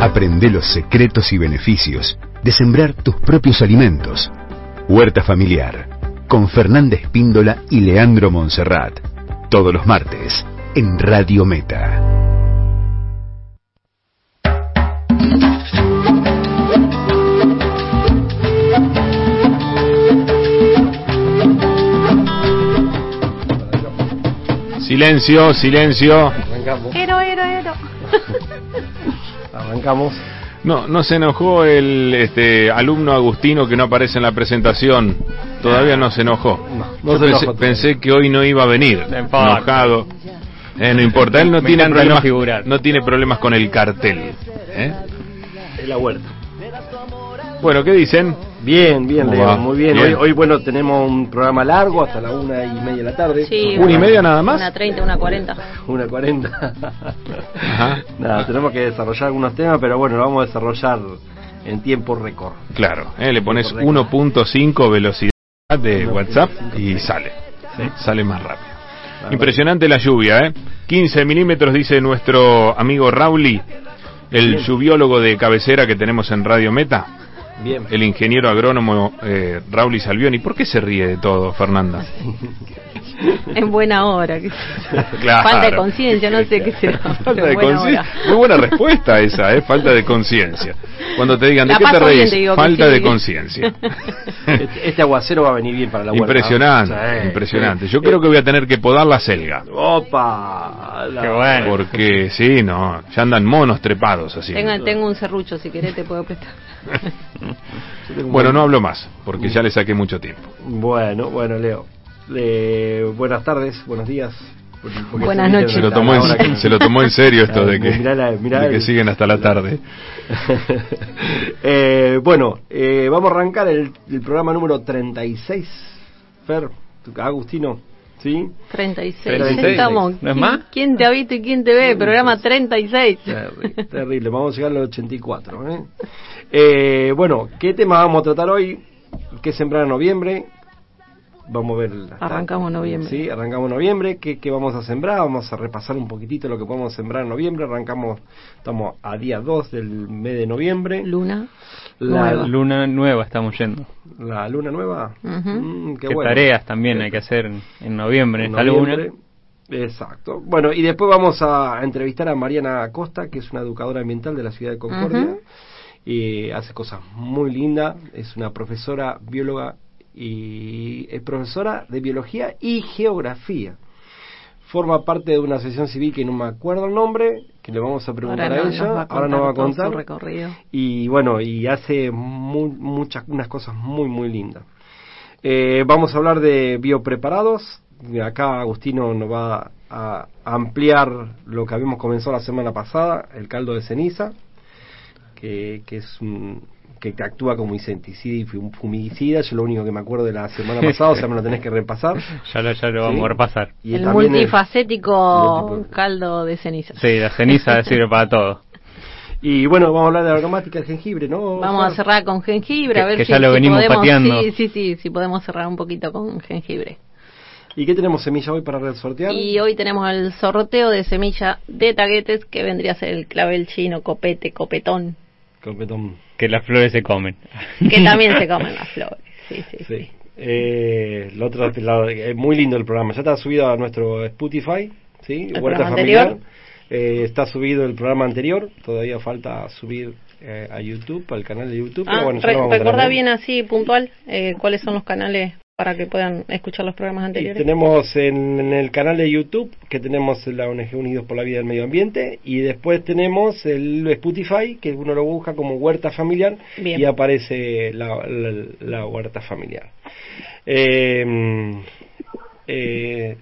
Aprende los secretos y beneficios de sembrar tus propios alimentos. Huerta Familiar, con Fernanda Espíndola y Leandro Monserrat. Todos los martes, en Radio Meta. Silencio, silencio. Ero, ero, ero. Arrancamos. No, no se enojó el este, alumno Agustino que no aparece en la presentación. Todavía no se enojó. No, no Yo se pensé, enojó todavía. pensé que hoy no iba a venir. Enojado. Eh, no importa, él no Me tiene problemas. figurar. No tiene problemas con el cartel. ¿eh? Es la huerta. Bueno, ¿qué dicen? Bien, bien, ¿Cómo Leo, va? muy bien. Bien. Hoy, hoy, bueno, tenemos un programa largo hasta la una y media de la tarde. Sí, ¿Una y media nada más? Una 30, una 40. Una cuarenta. Ajá. Nada, tenemos que desarrollar algunos temas, pero bueno, lo vamos a desarrollar en tiempo récord. Claro, ¿eh? le pones Correcto. 1.5 velocidad de 1.5, WhatsApp y sale. Sí. Sale más rápido. Impresionante la lluvia, ¿eh? 15 milímetros, dice nuestro amigo Rauli, el lluviólogo de cabecera que tenemos en Radio Meta, Bien. el ingeniero agrónomo eh, Rauli Salvioni. ¿Por qué se ríe de todo, Fernanda? En buena hora. Claro. Falta de conciencia, no sé qué será. Falta de conciencia. hora. Muy buena respuesta esa, ¿eh? Falta de conciencia. Cuando te digan, ¿de La qué te reís? te Falta sí. de conciencia. Este, este aguacero va a venir bien para la huerta. Impresionante, Sí, impresionante. sí. Yo creo que voy a tener que podar la selga. Opa. la- Qué bueno. Porque sí, no, ya andan monos trepados así. Tengo, tengo un serrucho, si querés te puedo prestar. Bueno, buen- no hablo más, porque ya le saqué mucho tiempo. Bueno, bueno, Leo. Eh, buenas tardes, buenos días. Buenas se noches. Se lo, tomó en, se lo tomó en serio esto de que, Mirá la- mirá de que el- siguen hasta la tarde. Eh, bueno, eh, vamos a arrancar el, el programa número 36. Fer, Agustino, ¿sí? 36. 36. Estamos. ¿No es ¿Quién- más? ¿Quién te ha visto y quién te ve? Programa 36. Terri- terrible, vamos a llegar al 84. ¿eh? Eh, bueno, ¿qué tema vamos a tratar hoy? ¿Qué sembrar en noviembre? Vamos a ver. Arrancamos noviembre. Sí, arrancamos noviembre. ¿Qué, ¿Qué vamos a sembrar? Vamos a repasar un poquitito lo que podemos sembrar en noviembre. Arrancamos, estamos a día 2 del mes de noviembre. Luna. La, nueva. Luna nueva estamos yendo. la luna nueva. Ujú. Mm, qué Qué, bueno. tareas también hay que hacer en, en noviembre en En esta noviembre. luna. Exacto. Bueno, y después vamos a entrevistar a Mariana Acosta, que es una educadora ambiental de la ciudad de Concordia. Y hace cosas muy lindas. Es una profesora bióloga y es profesora de biología y geografía. Forma parte de una asociación civil que no me acuerdo el nombre, que le vamos a preguntar Ahora a ella. nos va a Ahora nos va a su contar. recorrido. Y bueno, y hace mu- muchas unas cosas muy muy lindas. Eh, vamos a hablar de biopreparados. Acá Agustino nos va a ampliar lo que habíamos comenzado la semana pasada, el caldo de ceniza, que, que es un, que actúa como insecticida y fum- fumigicida. Yo lo único que me acuerdo de la semana pasada, o sea, me lo tenés que repasar. Ya lo, ya lo Sí. vamos a repasar. Y el multifacético caldo de ceniza. Sí, la ceniza sirve para todo. Y bueno, vamos a hablar de la aromática del jengibre, ¿no? Vamos a cerrar con jengibre, a Que- ver que si, ya lo si venimos podemos, pateando. Sí, sí, sí, si podemos cerrar un poquito con jengibre. ¿Y qué tenemos semilla hoy para sortear? Y hoy tenemos el sorteo de semilla de taguetes, que vendría a ser el clavel chino, copete, copetón, Copetón. Que las flores se comen. que también se comen las flores. Sí, sí, sí. Sí. Eh, lo otro, la- es muy lindo el programa. Ya está subido a nuestro Spotify, ¿sí? ¿El Huerta Familiar. Eh, está subido el programa anterior. Todavía falta subir eh, a YouTube, al canal de YouTube. Ah, bueno, re- lo vamos a recordá tener. bien así, puntual, eh, cuáles son los canales para que puedan escuchar los programas Y anteriores. tenemos en, en el canal de YouTube que tenemos la ONG Unidos por la Vida del Medio Ambiente y después tenemos el Spotify que uno lo busca como huerta familiar Bien. y aparece la, la- la huerta familiar. Eh, eh,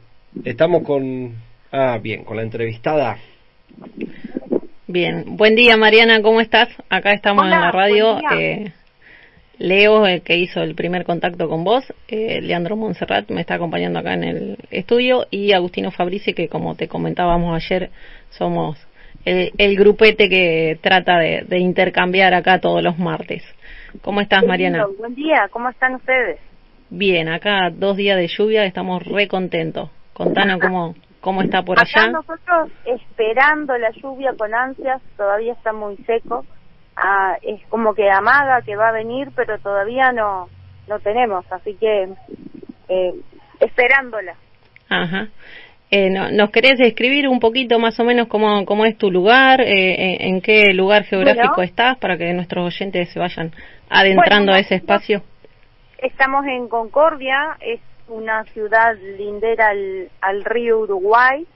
estamos con ah bien con la entrevistada Bien, buen día Mariana, ¿cómo estás? Acá estamos Hola, en la radio. eh, Leo, el que hizo el primer contacto con vos, eh, Leandro Monserrat me está acompañando acá en el estudio y Agustino Fabrici, que como te comentábamos ayer, somos el, el grupete que trata de, de intercambiar acá todos los martes. ¿Cómo estás, Mariana? Buen día, ¿cómo están ustedes? Bien, acá dos días de lluvia, estamos re contentos. Contanos cómo, ¿Cómo está por Acá allá? nosotros esperando la lluvia con ansias, todavía está muy seco. Ah, es como que amaga que va a venir, pero todavía no no tenemos, así que eh, esperándola. Ajá. Eh, no- ¿Nos querés describir un poquito más o menos cómo, cómo es tu lugar, eh, en, en qué lugar geográfico Bueno. estás para que nuestros oyentes se vayan adentrando Bueno, a ese espacio? Estamos en Concordia, es una ciudad lindera al, río Uruguay.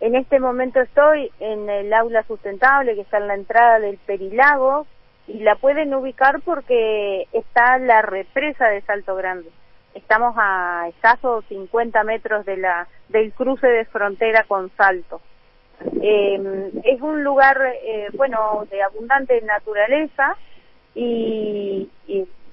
En este momento estoy en el aula sustentable que está en la entrada del Perilago y la pueden ubicar porque está la represa de Salto Grande. Estamos a escasos 50 metros del cruce de frontera con Salto. Eh, es un lugar, eh, bueno, de abundante naturaleza y,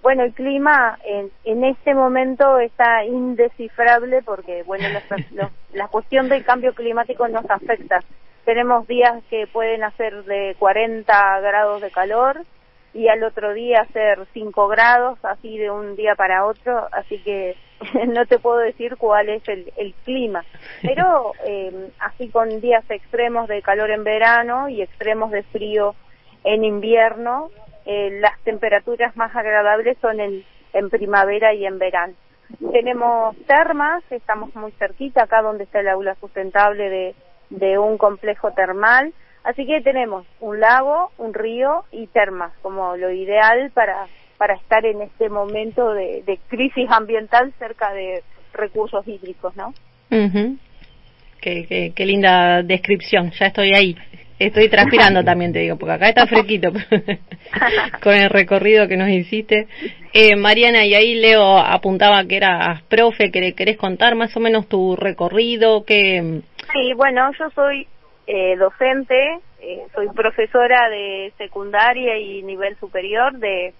bueno, el clima en, en este momento está indescifrable porque, bueno, los- los- la cuestión del cambio climático nos afecta. Tenemos días que pueden hacer de 40 grados de calor y al otro día hacer 5 grados, así de un día para otro, así que no te puedo decir cuál es el, el clima. Pero eh, así con días extremos de calor en verano y extremos de frío en invierno, eh, las temperaturas más agradables son en, primavera y en verano. Tenemos termas, estamos muy cerquita acá donde está el aula sustentable de, un complejo termal, así que tenemos un lago, un río y termas como lo ideal para, para estar en este momento de, de crisis ambiental cerca de recursos hídricos, ¿no? Ujú. qué, qué, qué linda descripción, ya estoy ahí. Estoy transpirando también, te digo, porque acá está fresquito con el recorrido que nos hiciste. Eh, Mariana, y ahí Leo apuntaba que eras profe, que querés contar más o menos tu recorrido, que... Sí, bueno, yo soy eh, docente, eh, soy profesora de secundaria y nivel superior de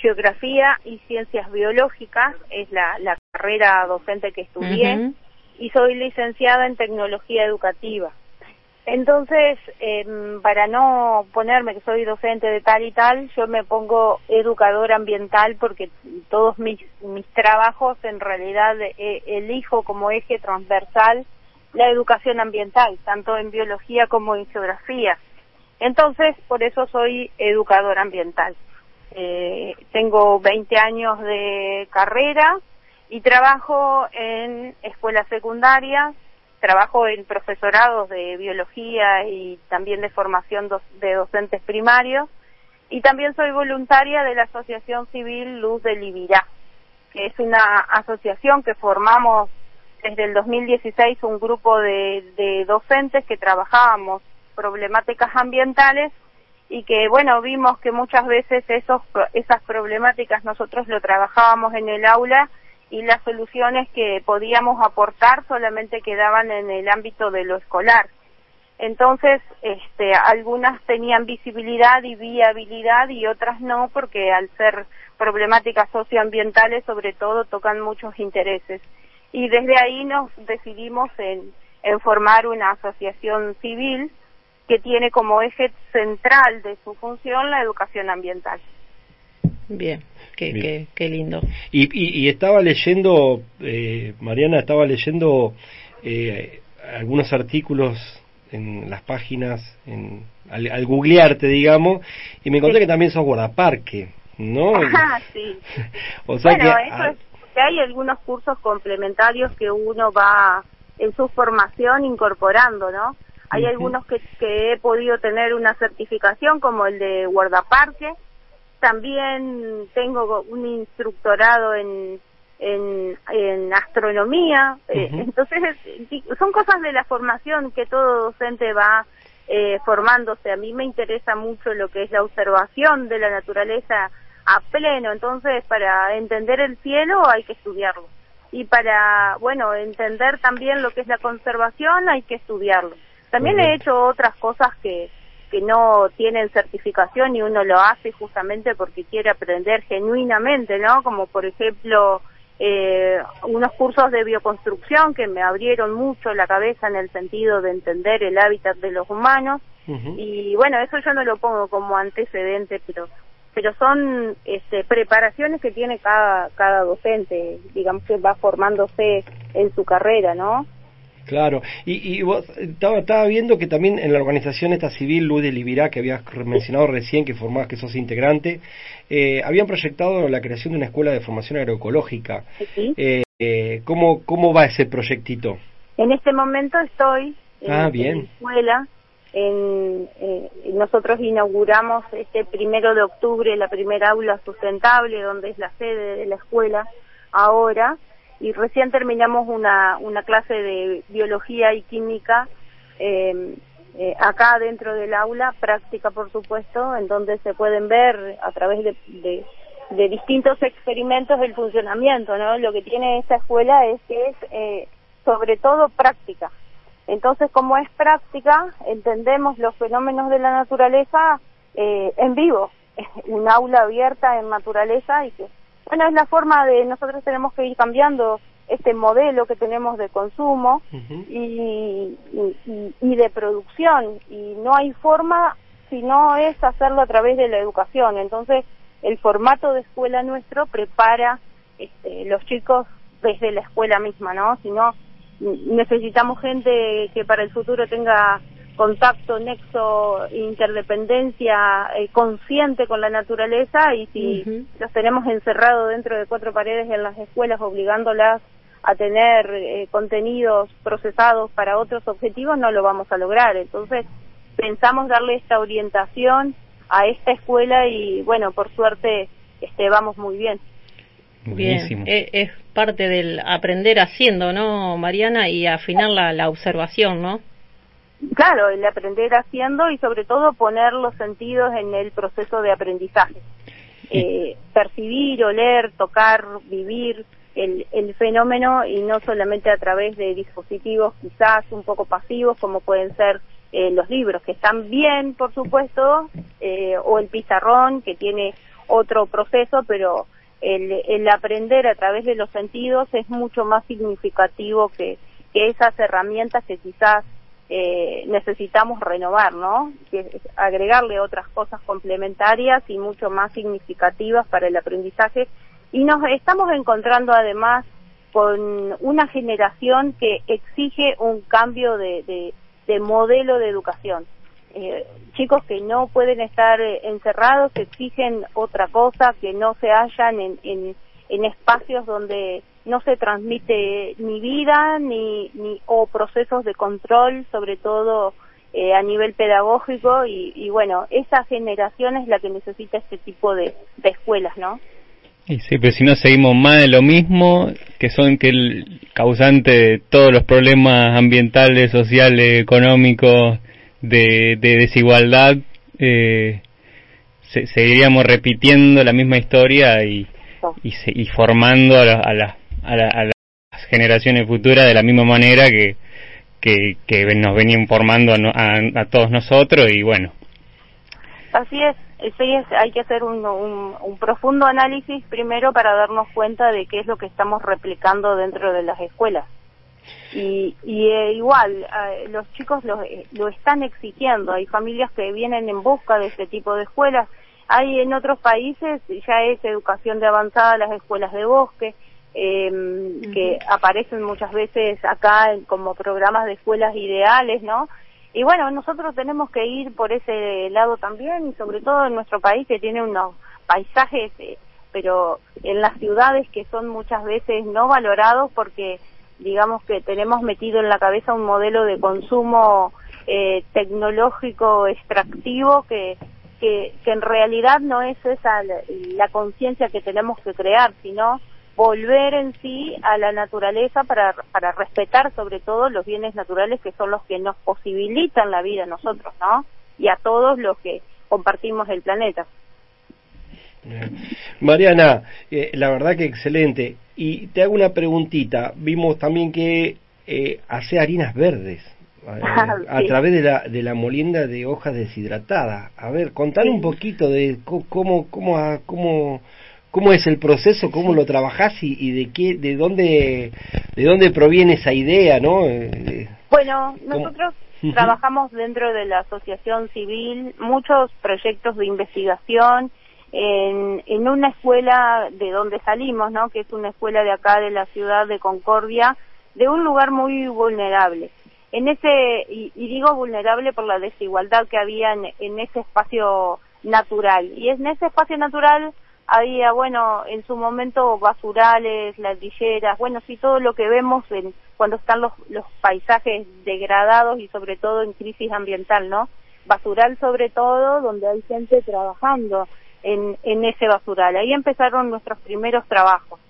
geografía y ciencias biológicas, es la, la carrera docente que estudié, y soy licenciada en tecnología educativa. Entonces, em, para no ponerme que soy docente de tal y tal, yo me pongo educadora ambiental porque todos mis, mis trabajos en realidad eh, elijo como eje transversal la educación ambiental, tanto en biología como en geografía. Entonces, por eso soy educadora ambiental. Eh, tengo 20 años de carrera y trabajo en escuelas secundarias, trabajo en profesorados de biología y también de formación de docentes primarios y también soy voluntaria de la Asociación Civil Luz del Ibirá, que es una asociación que formamos desde el 2016 un grupo de, de docentes que trabajábamos problemáticas ambientales y que bueno vimos que muchas veces esos esas problemáticas nosotros lo trabajábamos en el aula y las soluciones que podíamos aportar solamente quedaban en el ámbito de lo escolar. Entonces este algunas tenían visibilidad y viabilidad y otras no porque al ser problemáticas socioambientales sobre todo tocan muchos intereses. Y desde ahí nos decidimos en, en formar una asociación civil que tiene como eje central de su función la educación ambiental. Bien, qué, qué, qué lindo. Y, y, y estaba leyendo, eh, Mariana, estaba leyendo eh, algunos artículos en las páginas, en, al, al googlearte, digamos, y me encontré Sí. que también sos guardaparque, ¿no? Ajá, sí. o sea bueno, que... eso ah, es que hay algunos cursos complementarios que uno va en su formación incorporando, ¿no? Hay algunos que, que he podido tener una certificación como el de guardaparque, también tengo un instructorado en, en, en astronomía, eh, Ujú. entonces es- son cosas de la formación que todo docente va eh, formándose. A mí me interesa mucho lo que es la observación de la naturaleza a pleno, entonces para entender el cielo hay que estudiarlo. Y para, bueno, entender también lo que es la conservación hay que estudiarlo. También he hecho otras cosas que, que no tienen certificación y uno lo hace justamente porque quiere aprender genuinamente, ¿no? Como por ejemplo eh, unos cursos de bioconstrucción que me abrieron mucho la cabeza en el sentido de entender el hábitat de los humanos. Y bueno eso yo no lo pongo como antecedente pero pero son este, preparaciones que tiene cada cada docente digamos que va formándose en su carrera no Claro, y, y vos estaba, estaba viendo que también en la organización esta civil Luz de Libirá, que habías mencionado recién, que formabas, que sos integrante, eh, habían proyectado la creación de una escuela de formación agroecológica. Sí. Eh, eh, ¿cómo, ¿Cómo va ese proyectito? En este momento estoy en, Ah, en la escuela. En, eh, nosotros inauguramos este primero de octubre la primera aula sustentable, donde es la sede de la escuela ahora, y recién terminamos una, una clase de biología y química eh, eh, acá dentro del aula, práctica por supuesto, en donde se pueden ver a través de, de, de distintos experimentos el funcionamiento, ¿no? Lo que tiene esta escuela es que es eh, sobre todo práctica. Entonces, como es práctica, entendemos los fenómenos de la naturaleza eh, en vivo, un aula abierta en naturaleza y que, bueno, es la forma de, nosotros tenemos que ir cambiando este modelo que tenemos de consumo y, y, y- y de producción y no hay forma si no es hacerlo a través de la educación. Entonces, el formato de escuela nuestro prepara este, los chicos desde la escuela misma, ¿no? Si no, necesitamos gente que para el futuro tenga contacto, nexo, interdependencia, eh, consciente con la naturaleza y si los tenemos encerrados dentro de cuatro paredes en las escuelas obligándolas a tener eh, contenidos procesados para otros objetivos, no lo vamos a lograr. Entonces, pensamos darle esta orientación a esta escuela y, bueno, por suerte, este, vamos muy bien. Buenísimo. Bien, e- es parte del aprender haciendo, ¿no, Mariana? Y afinar la, la observación, ¿no? Claro, el aprender haciendo y sobre todo poner los sentidos en el proceso de aprendizaje. Eh, percibir, oler, tocar, vivir el, el fenómeno y no solamente a través de dispositivos quizás un poco pasivos como pueden ser eh, los libros, que están bien, por supuesto, eh, o el pizarrón, que tiene otro proceso, pero el, el aprender a través de los sentidos es mucho más significativo que, que esas herramientas que quizás eh, necesitamos renovar, ¿no? Que agregarle otras cosas complementarias y mucho más significativas para el aprendizaje. Y nos estamos encontrando además con una generación que exige un cambio de, de, de modelo de educación. Eh, chicos que no pueden estar eh, encerrados, que exigen otra cosa, que no se hallan en, en espacios donde no se transmite ni vida ni, ni o procesos de control, sobre todo eh, a nivel pedagógico y, y bueno, esa generación es la que necesita este tipo de, de escuelas, ¿no? Y sí, pero si no seguimos más de lo mismo, que son que el causante de todos los problemas ambientales, sociales, económicos, de, de desigualdad, eh, se- seguiríamos repitiendo la misma historia y, y, se- y formando a, la- a, a la- a las generaciones futuras de la misma manera que, que, nos venían formando a, a- a todos nosotros y bueno, Así es, sí es, hay que hacer un, un, un profundo análisis primero para darnos cuenta de qué es lo que estamos replicando dentro de las escuelas. Y, y eh, igual, eh, los chicos lo, eh, lo están exigiendo, hay familias que vienen en busca de este tipo de escuelas, hay en otros países ya es educación de avanzada, las escuelas de bosque, eh, que aparecen muchas veces acá en- como programas de escuelas ideales, ¿no? Y bueno, nosotros tenemos que ir por ese lado también, y sobre todo en nuestro país que tiene unos paisajes, eh, pero en las ciudades que son muchas veces no valorados porque digamos que tenemos metido en la cabeza un modelo de consumo eh, tecnológico extractivo que, que, que en realidad no es esa la, la conciencia que tenemos que crear, sino volver en sí a la naturaleza para, para respetar sobre todo los bienes naturales que son los que nos posibilitan la vida a nosotros, ¿no? Y a todos los que compartimos el planeta. Mariana, eh, la verdad que excelente. Y te hago una preguntita. Vimos también que eh, hace harinas verdes eh, a Sí. través de la, de la molienda de hojas deshidratadas. A ver, contar Sí. un poquito de cómo, cómo, ah, cómo, cómo es el proceso, cómo lo trabajás y, y de qué, de dónde, de dónde proviene esa idea, ¿no? Eh, Bueno, ¿Cómo? nosotros trabajamos dentro de la asociación civil muchos proyectos de investigación en, en una escuela de donde salimos, ¿no? Que es una escuela de acá de la ciudad de Concordia, de un lugar muy vulnerable. En ese, y, digo vulnerable por la desigualdad que había en, ese espacio natural. Y en ese espacio natural había, bueno, en su momento basurales, ladrilleras, bueno, sí, todo lo que vemos en, cuando están los, los paisajes degradados y sobre todo en crisis ambiental, ¿no? Basural sobre todo, donde hay gente trabajando en, en ese basural. Ahí empezaron nuestros primeros trabajos.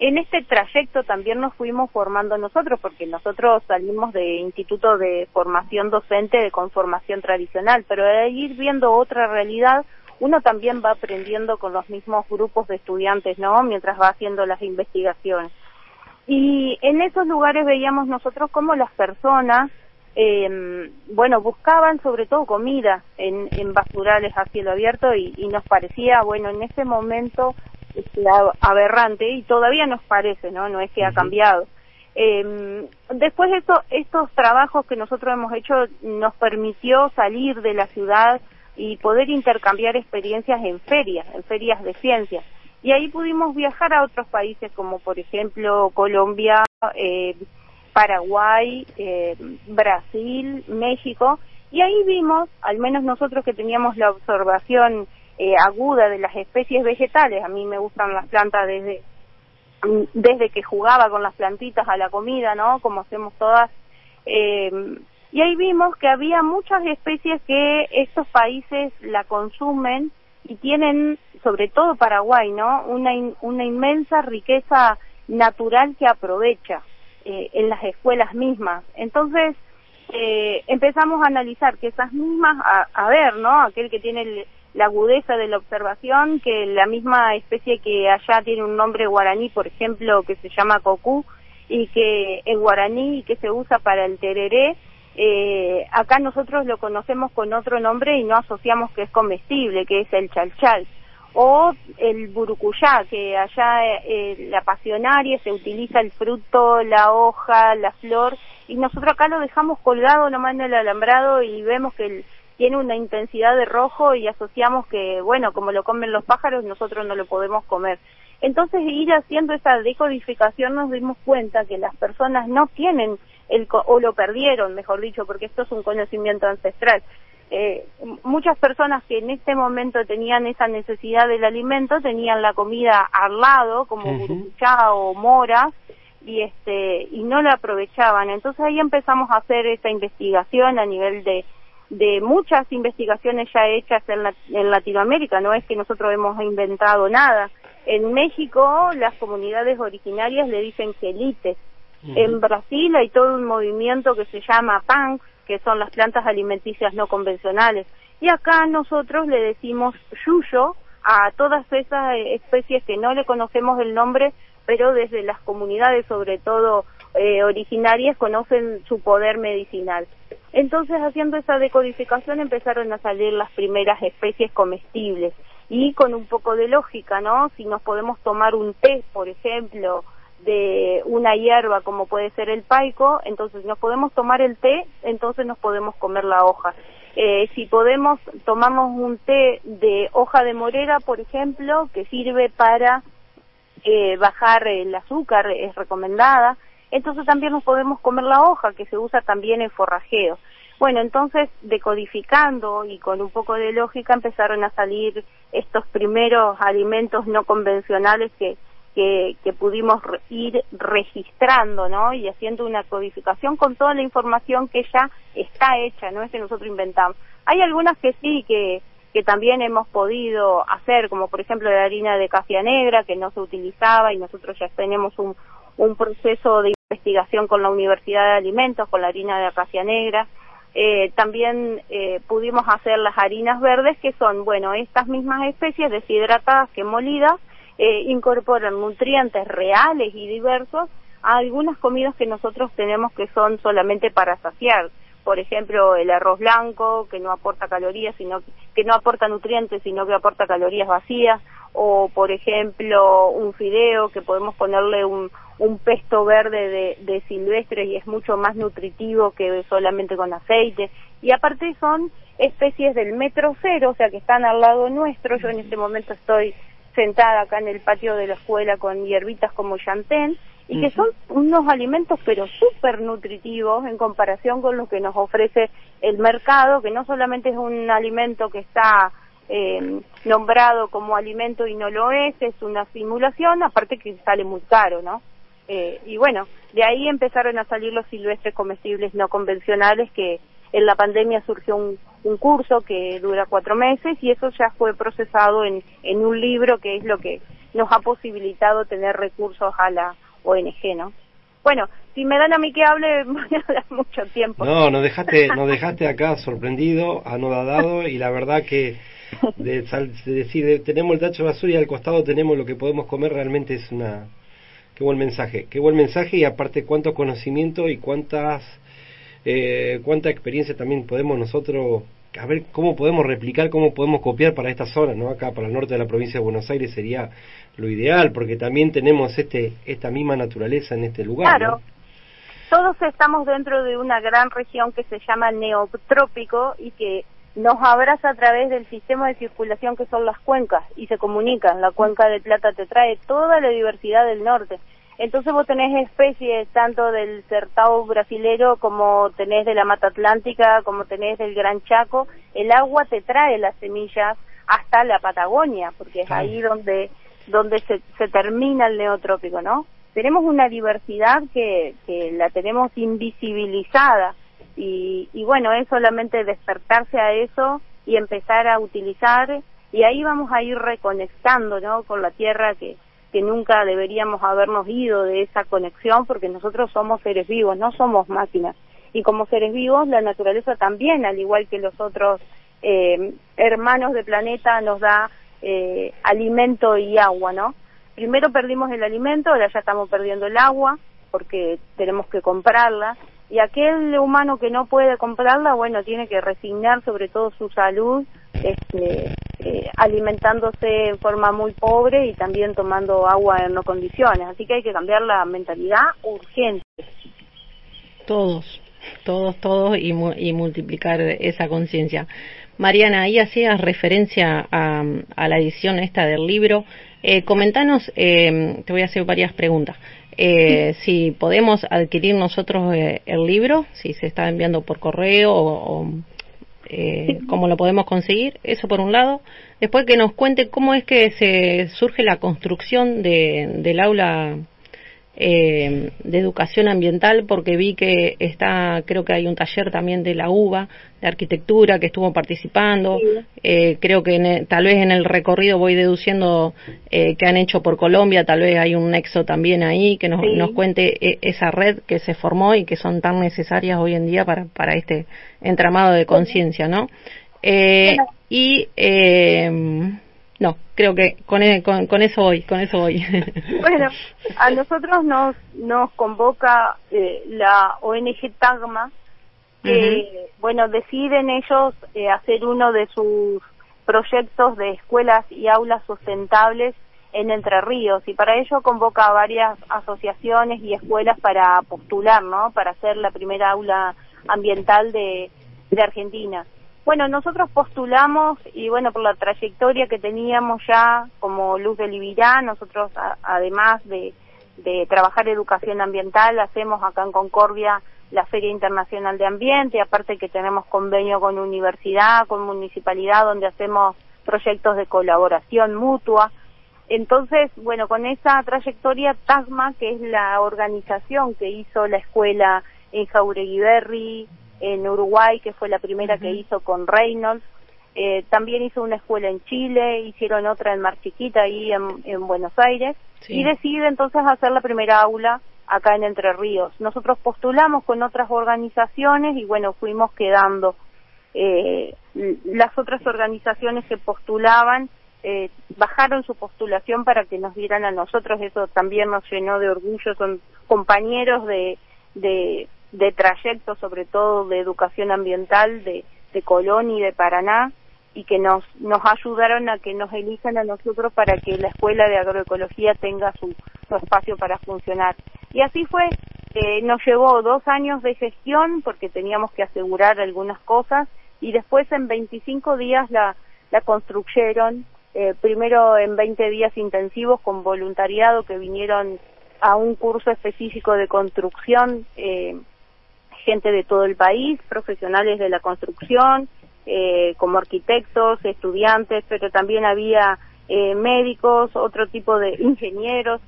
En este trayecto también nos fuimos formando nosotros, porque nosotros salimos de instituto de formación docente de conformación tradicional, pero de ir viendo otra realidad, uno también va aprendiendo con los mismos grupos de estudiantes, ¿no? Mientras va haciendo las investigaciones. Y en esos lugares veíamos nosotros cómo las personas, eh, bueno, buscaban sobre todo comida en, en basurales a cielo abierto y, y nos parecía, bueno, en ese momento este, aberrante y todavía nos parece, ¿no? No es que ha cambiado. Eh, después de esto, estos trabajos que nosotros hemos hecho nos permitió salir de la ciudad y poder intercambiar experiencias en ferias, en ferias de ciencias. Y ahí pudimos viajar a otros países como por ejemplo Colombia, eh, Paraguay, eh, Brasil, México, y ahí vimos, al menos nosotros que teníamos la observación eh, aguda de las especies vegetales. A mí me gustan las plantas desde desde que jugaba con las plantitas a la comida, ¿no? Como hacemos todas. Eh, y ahí vimos que había muchas especies que estos países la consumen y tienen, sobre todo Paraguay, ¿no? Una, una inmensa riqueza natural que aprovecha eh, en las escuelas mismas. Entonces, eh, empezamos a analizar que esas mismas, a, a ver, ¿no? Aquel que tiene el, la agudeza de la observación, que la misma especie que allá tiene un nombre guaraní, por ejemplo, que se llama cocú, y que es guaraní y que se usa para el tereré, eh, acá nosotros lo conocemos con otro nombre y no asociamos que es comestible, que es el chalchal. O el burucuyá, que allá eh, la pasionaria se utiliza el fruto, la hoja, la flor, y nosotros acá lo dejamos colgado nomás en el alambrado y vemos que tiene una intensidad de rojo y asociamos que, bueno, como lo comen los pájaros, nosotros no lo podemos comer. Entonces, ir haciendo esa decodificación nos dimos cuenta que las personas no tienen el, o lo perdieron, mejor dicho, porque esto es un conocimiento ancestral. Eh, muchas personas que en este momento tenían esa necesidad del alimento tenían la comida al lado, como uh o mora, y este y no la aprovechaban. Entonces ahí empezamos a hacer esa investigación a nivel de de muchas investigaciones ya hechas en, Latinoamérica, no es que nosotros hemos inventado nada. En México las comunidades originarias le dicen En Brasil hay todo un movimiento que se llama PANC, que son las plantas alimenticias no convencionales. Y acá nosotros le decimos yuyo a todas esas especies que no le conocemos el nombre, pero desde las comunidades, sobre todo eh, originarias, conocen su poder medicinal. Entonces, haciendo esa decodificación, empezaron a salir las primeras especies comestibles. Y con un poco de lógica, ¿no? Si nos podemos tomar un té, por ejemplo, de una hierba como puede ser el paico, entonces nos podemos tomar el té, entonces nos podemos comer la hoja. Eh, si podemos tomarnos un té de hoja de morera, por ejemplo, que sirve para eh, bajar el azúcar, es recomendada, entonces también nos podemos comer la hoja, que se usa también en forrajeo. Bueno, entonces, decodificando y con un poco de lógica empezaron a salir estos primeros alimentos no convencionales que, que, que pudimos ir registrando, ¿no? Y haciendo una codificación con toda la información que ya está hecha, no es que nosotros inventamos. Hay algunas que sí, que, que también hemos podido hacer, como por ejemplo la harina de cafia negra, que no se utilizaba y nosotros ya tenemos un, un proceso de investigación con la Universidad de Alimentos, con la harina de acacia negra. Eh, también eh, pudimos hacer las harinas verdes, que son, bueno, estas mismas especies deshidratadas que molidas eh, incorporan nutrientes reales y diversos a algunas comidas que nosotros tenemos que son solamente para saciar. Por ejemplo, el arroz blanco, que no aporta calorías, sino que no aporta nutrientes, sino que aporta calorías vacías. O, por ejemplo, un fideo, que podemos ponerle un, un pesto verde de, de silvestres y es mucho más nutritivo que solamente con aceite. Y aparte son especies del metro cero, o sea que están al lado nuestro. Yo en este momento estoy sentada acá en el patio de la escuela con hierbitas como chantén y que son unos alimentos pero súper nutritivos en comparación con lo que nos ofrece el mercado, que no solamente es un alimento que está eh, nombrado como alimento y no lo es, es una simulación, aparte que sale muy caro, ¿no? Eh, y bueno, de ahí empezaron a salir los silvestres comestibles no convencionales que en la pandemia surgió un, un curso que dura cuatro meses y eso ya fue procesado en, en un libro que es lo que nos ha posibilitado tener recursos a la ONG, ¿no? Bueno, si me dan a mí que hable, voy a hablar mucho tiempo. No, nos dejaste, nos dejaste acá sorprendido, anodadado y la verdad que de, decir tenemos el tacho de basura y al costado tenemos lo que podemos comer realmente es una qué buen mensaje, qué buen mensaje y aparte cuánto conocimiento y cuántas eh, cuánta experiencia también podemos nosotros a ver cómo podemos replicar, cómo podemos copiar para esta zona, ¿no? Acá para el norte de la provincia de Buenos Aires sería lo ideal, porque también tenemos este esta misma naturaleza en este lugar. Claro. Todos estamos dentro de una gran región que se llama neotrópico y que nos abraza a través del sistema de circulación que son las cuencas y se comunican. La cuenca de Plata te trae toda la diversidad del norte. Entonces vos tenés especies tanto del certao brasilero como tenés de la mata atlántica, como tenés del Gran Chaco. El agua te trae las semillas hasta la Patagonia, porque es ahí donde, donde se, se termina el neotrópico, ¿no? Tenemos una diversidad que, que la tenemos invisibilizada y, y bueno, es solamente despertarse a eso y empezar a utilizar y ahí vamos a ir reconectando, ¿no? Con la tierra que, que nunca deberíamos habernos ido de esa conexión porque nosotros somos seres vivos, no somos máquinas. Y como seres vivos, la naturaleza también, al igual que los otros eh, hermanos del planeta, nos da eh, alimento y agua, ¿no? Primero perdimos el alimento, ahora ya estamos perdiendo el agua porque tenemos que comprarla. Y aquel humano que no puede comprarla, bueno, tiene que resignar sobre todo su salud este, eh, alimentándose en forma muy pobre y también tomando agua en no condiciones. Así que hay que cambiar la mentalidad urgente. Todos, todos, todos y, y multiplicar esa conciencia. Mariana, ahí hacías referencia a, a, la edición esta del libro. Eh, comentanos, eh, te voy a hacer varias preguntas. Eh, si podemos adquirir nosotros eh, el libro, si se está enviando por correo o, o eh, cómo lo podemos conseguir, eso por un lado. Después que nos cuente cómo es que se surge la construcción de, del aula eh, de educación ambiental, porque vi que está, creo que hay un taller también de la UBA, de arquitectura, que estuvo participando. Eh, creo que tal vez en el recorrido voy deduciendo eh, que han hecho por Colombia, tal vez hay un nexo también ahí, que nos, nos cuente e, esa red que se formó y que son tan necesarias hoy en día para, para este entramado de conciencia, ¿no? Eh, Y eh, no, creo que con, e, con, con, eso voy, con eso voy. Bueno, a nosotros nos, nos convoca eh, la ONG Tagma, que, uh -huh. bueno, deciden ellos eh, hacer uno de sus proyectos de escuelas y aulas sustentables en Entre Ríos y para ello convoca a varias asociaciones y escuelas para postular, ¿no? Para hacer la primera aula ambiental de, de Argentina. Bueno, nosotros postulamos y bueno, por la trayectoria que teníamos ya como Luz del Ibirá, nosotros a, además de, de trabajar educación ambiental, hacemos acá en Concordia la Feria Internacional de Ambiente, aparte que tenemos convenio con universidad, con municipalidad, donde hacemos proyectos de colaboración mutua. Entonces, bueno, con esa trayectoria, TASMA, que es la organización que hizo la escuela en Jauregui Berry, en Uruguay, que fue la primera uh -huh. que hizo con Reynolds. Eh, también hizo una escuela en Chile, hicieron otra en Mar Chiquita, ahí en, en Buenos Aires, sí. y decide entonces hacer la primera aula acá en Entre Ríos. Nosotros postulamos con otras organizaciones y bueno, fuimos quedando. Eh, las otras organizaciones que postulaban eh, bajaron su postulación para que nos dieran a nosotros, eso también nos llenó de orgullo, son compañeros de, de de trayectos, sobre todo de educación ambiental de, de Colón y de Paraná, y que nos, nos ayudaron a que nos elijan a nosotros para que la Escuela de Agroecología tenga su, su espacio para funcionar. Y así fue, eh, nos llevó dos años de gestión porque teníamos que asegurar algunas cosas y después en 25 días la, la construyeron, eh, primero en 20 días intensivos con voluntariado que vinieron a un curso específico de construcción, eh, gente de todo el país, profesionales de la construcción, eh, como arquitectos, estudiantes, pero también había eh, médicos, otro tipo de ingenieros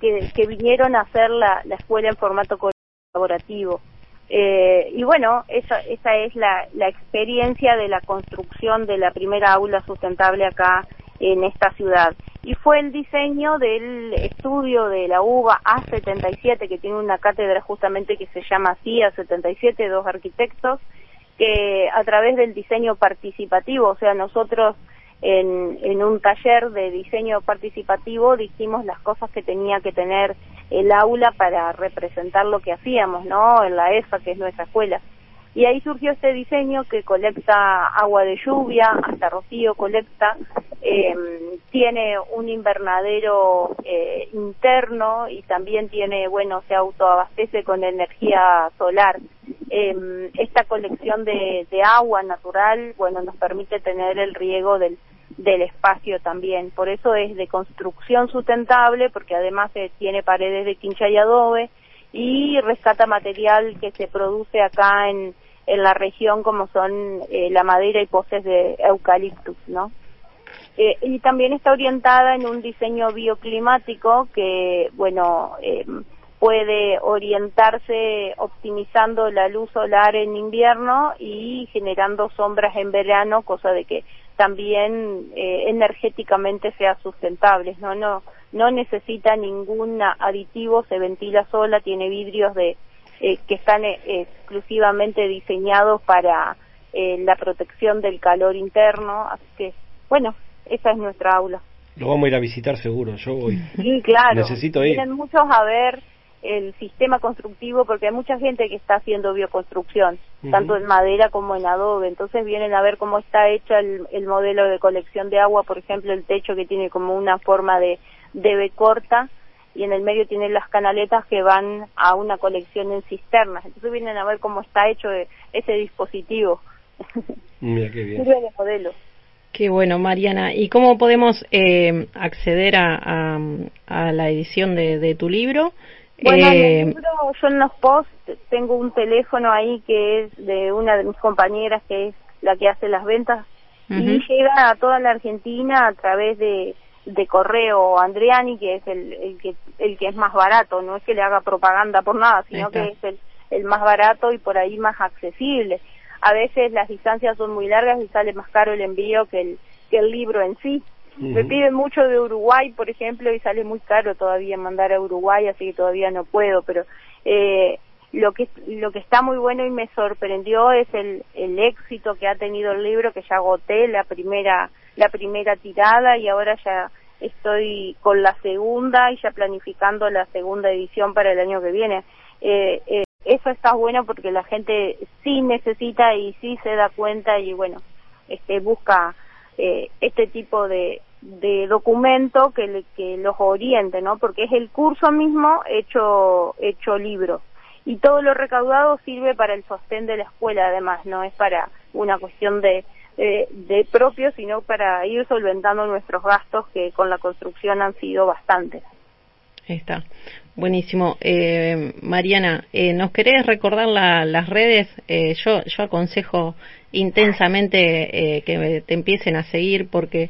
que, vinieron a hacer la, la escuela en formato colaborativo. Eh, y bueno, esa, esa es la, la experiencia de la construcción de la primera aula sustentable acá en esta ciudad. Y fue el diseño del estudio de la UBA A77, que tiene una cátedra justamente que se llama así, A77, dos arquitectos, que a través del diseño participativo, o sea, nosotros en, en un taller de diseño participativo dijimos las cosas que tenía que tener el aula para representar lo que hacíamos, ¿no? En la EFA, que es nuestra escuela. Y ahí surgió este diseño que colecta agua de lluvia, hasta rocío colecta, eh, tiene un invernadero eh, interno y también tiene, bueno, se autoabastece con energía solar. Eh, esta colección de, de agua natural, bueno, nos permite tener el riego del, del espacio también. Por eso es de construcción sustentable, porque además eh, tiene paredes de quincha y adobe y rescata material que se produce acá en, en la región, como son eh, la madera y postes de eucaliptus, ¿no? Eh, y también está orientada en un diseño bioclimático que, bueno, eh, puede orientarse optimizando la luz solar en invierno y generando sombras en verano, cosa de que también eh, energéticamente sea sustentable, ¿no? No, no necesita ningún aditivo, se ventila sola, tiene vidrios de eh, que están eh, exclusivamente diseñados para eh, la protección del calor interno, así que bueno, esa es nuestra aula. Lo vamos a ir a visitar seguro, yo voy. Sí, claro. Necesito ir. Vienen muchos a ver el sistema constructivo porque hay mucha gente que está haciendo bioconstrucción, tanto en madera como en adobe, entonces vienen a ver cómo está hecho el, el, modelo de colección de agua, por ejemplo, el techo que tiene como una forma de, de B corta y en el medio tiene las canaletas que van a una colección en cisternas, entonces vienen a ver cómo está hecho ese dispositivo. Mira qué bien. Sirve de modelo. Qué bueno, Mariana. ¿Y cómo podemos eh, acceder a, a, a, la edición de, de tu libro? Bueno, eh, en el libro, yo en los posts tengo un teléfono ahí que es de una de mis compañeras que es la que hace las ventas uh -huh. y llega a toda la Argentina a través de, de correo Andriani, que es el, el, que el que es más barato, no es que le haga propaganda por nada, sino que es el, el más barato y por ahí más accesible. A veces las distancias son muy largas y sale más caro el envío que el, que el libro en sí. Uh -huh. Me piden mucho de Uruguay, por ejemplo, y sale muy caro todavía mandar a Uruguay, así que todavía no puedo, pero eh, lo que lo que está muy bueno y me sorprendió es el, el éxito que ha tenido el libro, que ya agoté la primera la primera tirada y ahora ya estoy con la segunda y ya planificando la segunda edición para el año que viene. Eh, eh, eso está bueno porque la gente sí necesita y sí se da cuenta y bueno, este busca eh, este tipo de, de documento que, le, que los oriente, ¿no? Porque es el curso mismo hecho, hecho libro. Y todo lo recaudado sirve para el sostén de la escuela, además, no es para una cuestión de, de, de propio, sino para ir solventando nuestros gastos que con la construcción han sido bastantes. Está. Buenísimo. Eh, Mariana, eh, ¿nos querés recordar la, las redes? Eh, yo, yo aconsejo intensamente eh, que te empiecen a seguir porque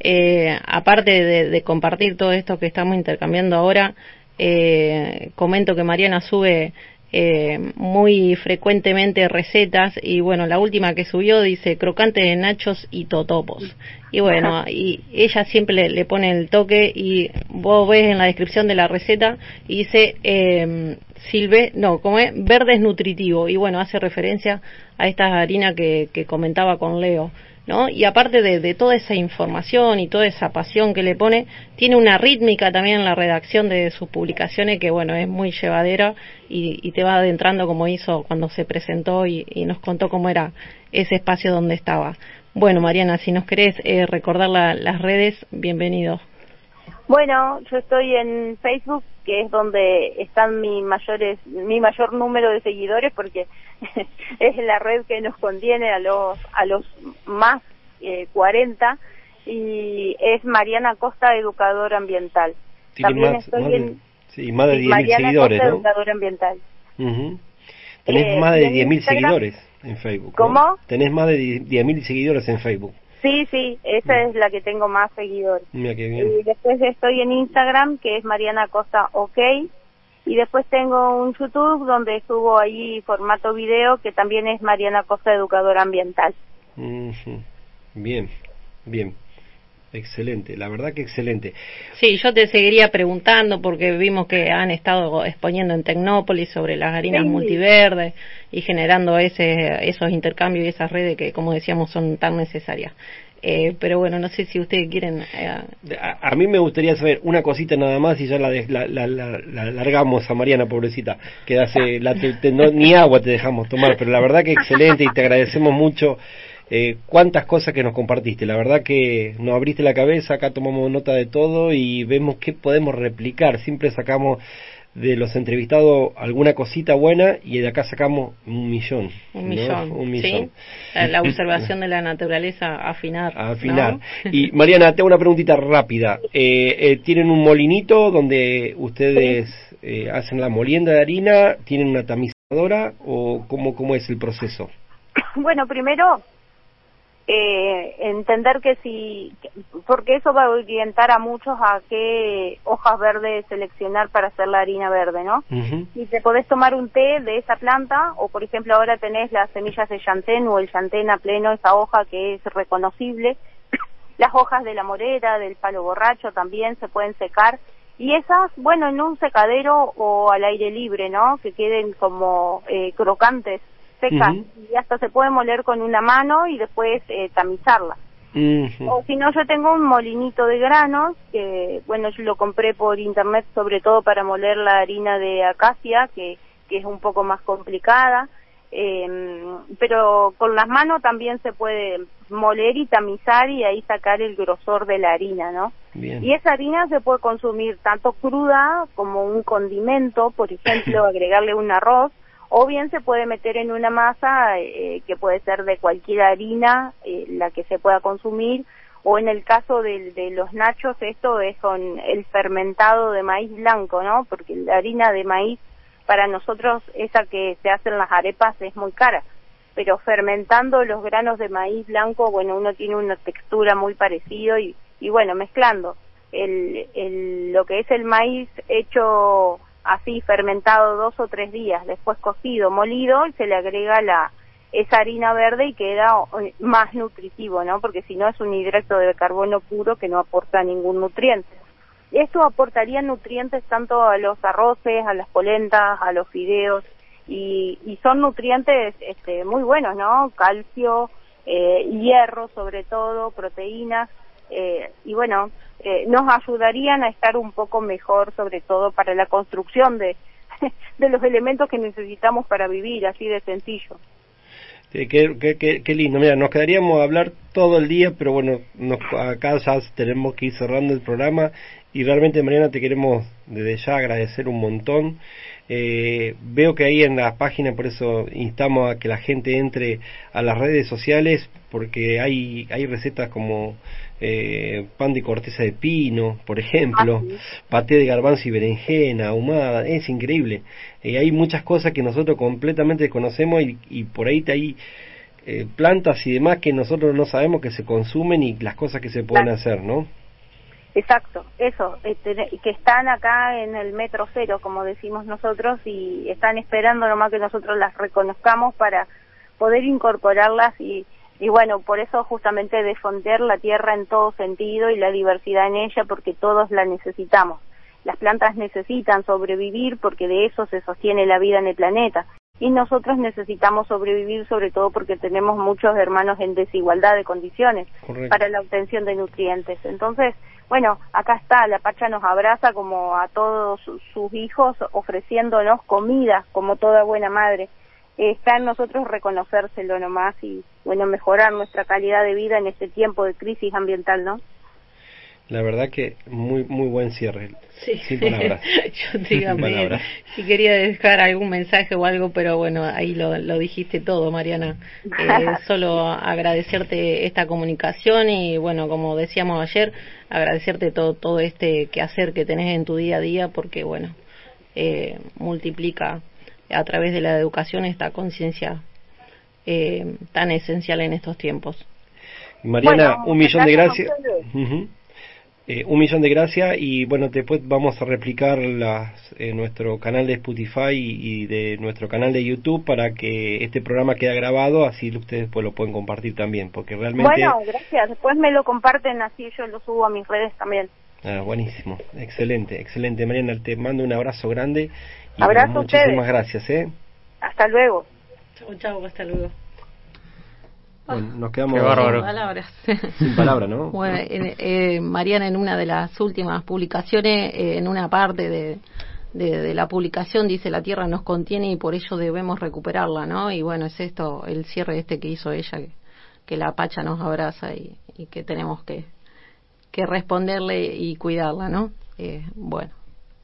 eh, aparte de, de, compartir todo esto que estamos intercambiando ahora, eh, comento que Mariana sube eh, muy frecuentemente recetas y bueno, la última que subió dice crocante de nachos y totopos. Y bueno, y ella siempre le, le, pone el toque y vos ves en la descripción de la receta y dice eh, silve, no, como es verde es nutritivo y bueno, hace referencia a esta harina que, que comentaba con Leo. ¿No? Y aparte de, de, toda esa información y toda esa pasión que le pone, tiene una rítmica también en la redacción de sus publicaciones que, bueno, es muy llevadera y, te va adentrando como hizo cuando se presentó y, y, nos contó cómo era ese espacio donde estaba. Bueno, Mariana, si nos querés eh, recordar la, las redes, bienvenido. Bueno, yo estoy en Facebook, que es donde están mi mayores, mi mayor número de seguidores, porque es la red que nos contiene a los a los más eh, 40 y es Mariana Costa, educadora ambiental. También más, estoy más en Sí, más de 10.000 seguidores, Costa, ¿no? educadora ambiental. Ujú. Tenés Eh, más de en 10.000 Instagram- seguidores en Facebook. ¿no? ¿Cómo? Tenés más de 10.000 seguidores en Facebook. Sí, sí, esa Mm. es la que tengo más seguidores. Mira qué bien. Y después estoy en Instagram, que es Mariana Costa OK. Y después tengo un YouTube donde subo ahí formato video, que también es Mariana Costa Educadora Ambiental. Bien, bien. Excelente, la verdad que excelente. Sí, yo te seguiría preguntando porque vimos que han estado exponiendo en Tecnópolis sobre las harinas Sí. multiverdes y generando ese, esos intercambios y esas redes que, como decíamos, son tan necesarias. Eh, pero bueno, no sé si ustedes quieren... eh, A, a mí me gustaría saber una cosita nada más y ya la, de- la, la, la- la largamos a Mariana, pobrecita, que hace, la, te- te- no- ni agua te dejamos tomar, pero la verdad que excelente y te agradecemos mucho eh, cuántas cosas que nos compartiste. La verdad que nos abriste la cabeza, acá tomamos nota de todo y vemos qué podemos replicar. Siempre sacamos de los entrevistados alguna cosita buena y de acá sacamos un millón. un ¿no? millón, Un ¿sí? millón. La, la observación de la naturaleza, afinar. a afinar. ¿no? Y Mariana, tengo una preguntita rápida. Eh, eh, ¿Tienen un molinito donde ustedes eh, hacen la molienda de harina? ¿Tienen una tamizadora o cómo, cómo es el proceso? Bueno, primero, eh, entender que si, porque eso va a orientar a muchos a qué hojas verdes seleccionar para hacer la harina verde, ¿no? Ujú. Y te podés tomar un té de esa planta, o por ejemplo ahora tenés las semillas de chantén o el chantén a pleno, esa hoja que es reconocible. Las hojas de la morera, del palo borracho también se pueden secar. Y esas, bueno, en un secadero o al aire libre, ¿no? Que queden como eh, crocantes, secas. Ujú. Y hasta se puede moler con una mano y después eh, tamizarla. O si no, yo tengo un molinito de granos, que bueno, yo lo compré por internet sobre todo para moler la harina de acacia, que, que es un poco más complicada. Eh, pero con las manos también se puede moler y tamizar y ahí sacar el grosor de la harina, ¿no? Bien. Y esa harina se puede consumir tanto cruda como un condimento, por ejemplo, agregarle un arroz, o bien se puede meter en una masa eh, que puede ser de cualquier harina, eh, la que se pueda consumir, o en el caso del- de, los nachos, esto es con el fermentado de maíz blanco, ¿no? Porque la harina de maíz, para nosotros, esa que se hace en las arepas es muy cara pero fermentando los granos de maíz blanco, bueno, uno tiene una textura muy parecida y, y bueno, mezclando el, el, lo que es el maíz hecho así, fermentado dos o tres días, después cocido, molido, se le agrega la esa harina verde y queda eh, más nutritivo, ¿no? Porque si no es un hidrato de carbono puro que no aporta ningún nutriente. Esto aportaría nutrientes tanto a los arroces, a las polentas, a los fideos, y, y son nutrientes este, muy buenos, ¿no? Calcio, eh, hierro sobre todo, proteínas, eh, y bueno, eh, nos ayudarían a estar un poco mejor, sobre todo para la construcción de, de los elementos que necesitamos para vivir, así de sencillo. Qué, qué- qué lindo. Mira, nos quedaríamos a hablar todo el día, pero bueno, nos, acá ya tenemos que ir cerrando el programa y realmente Mariana te queremos desde ya agradecer un montón. Eh, veo que ahí en la página, por eso instamos a que la gente entre a las redes sociales porque hay, hay recetas como eh, pan de corteza de pino, por ejemplo, Ah, paté de garbanzo y berenjena, ahumada, es increíble. Eh, hay muchas cosas que nosotros completamente desconocemos y, y por ahí hay eh, plantas y demás que nosotros no sabemos que se consumen y las cosas que se pueden Claro. hacer, ¿no? Exacto, eso, eh, que están acá en el metro cero, como decimos nosotros, y están esperando nomás que nosotros las reconozcamos para poder incorporarlas y, y bueno, por eso justamente defender la tierra en todo sentido y la diversidad en ella, porque todos la necesitamos. Las plantas necesitan sobrevivir porque de eso se sostiene la vida en el planeta. Y nosotros necesitamos sobrevivir sobre todo porque tenemos muchos hermanos en desigualdad de condiciones Correcto. para la obtención de nutrientes. Entonces, bueno, acá está, la Pacha nos abraza como a todos su- sus hijos ofreciéndonos comida como toda buena madre. Está en nosotros reconocérselo nomás y, bueno, mejorar nuestra calidad de vida en este tiempo de crisis ambiental, ¿no? La verdad que muy muy buen cierre. Sí. Sin palabras. Yo palabras. si quería dejar algún mensaje o algo, pero bueno, ahí lo, lo dijiste todo, Mariana. Eh, solo agradecerte esta comunicación y bueno, como decíamos ayer, agradecerte todo todo este quehacer que tenés en tu día a día, porque bueno, eh, multiplica a través de la educación esta conciencia eh, tan esencial en estos tiempos. Mariana, un millón de gracias. Eh, un millón de gracias y bueno, después vamos a replicar las, eh, nuestro canal de Spotify y, de nuestro canal de YouTube para que este programa quede grabado, así ustedes pues lo pueden compartir también, porque realmente... Bueno, gracias, después me lo comparten así yo lo subo a mis redes también. Ah, buenísimo, excelente, excelente. Mariana, te mando un abrazo grande y abrazo muchísimas gracias. ¿eh? Hasta luego. Chau, chau, hasta luego. Bueno, nos quedamos Qué Sin palabras. sin palabra, ¿no? Bueno, eh, eh, Mariana en una de las últimas publicaciones, eh, en una parte de, de, la publicación dice la tierra nos contiene y por ello debemos recuperarla, ¿no? Y bueno, es esto, el cierre este que hizo ella, que, que la pacha nos abraza y, y, que tenemos que, que responderle y cuidarla, ¿no? Eh, bueno.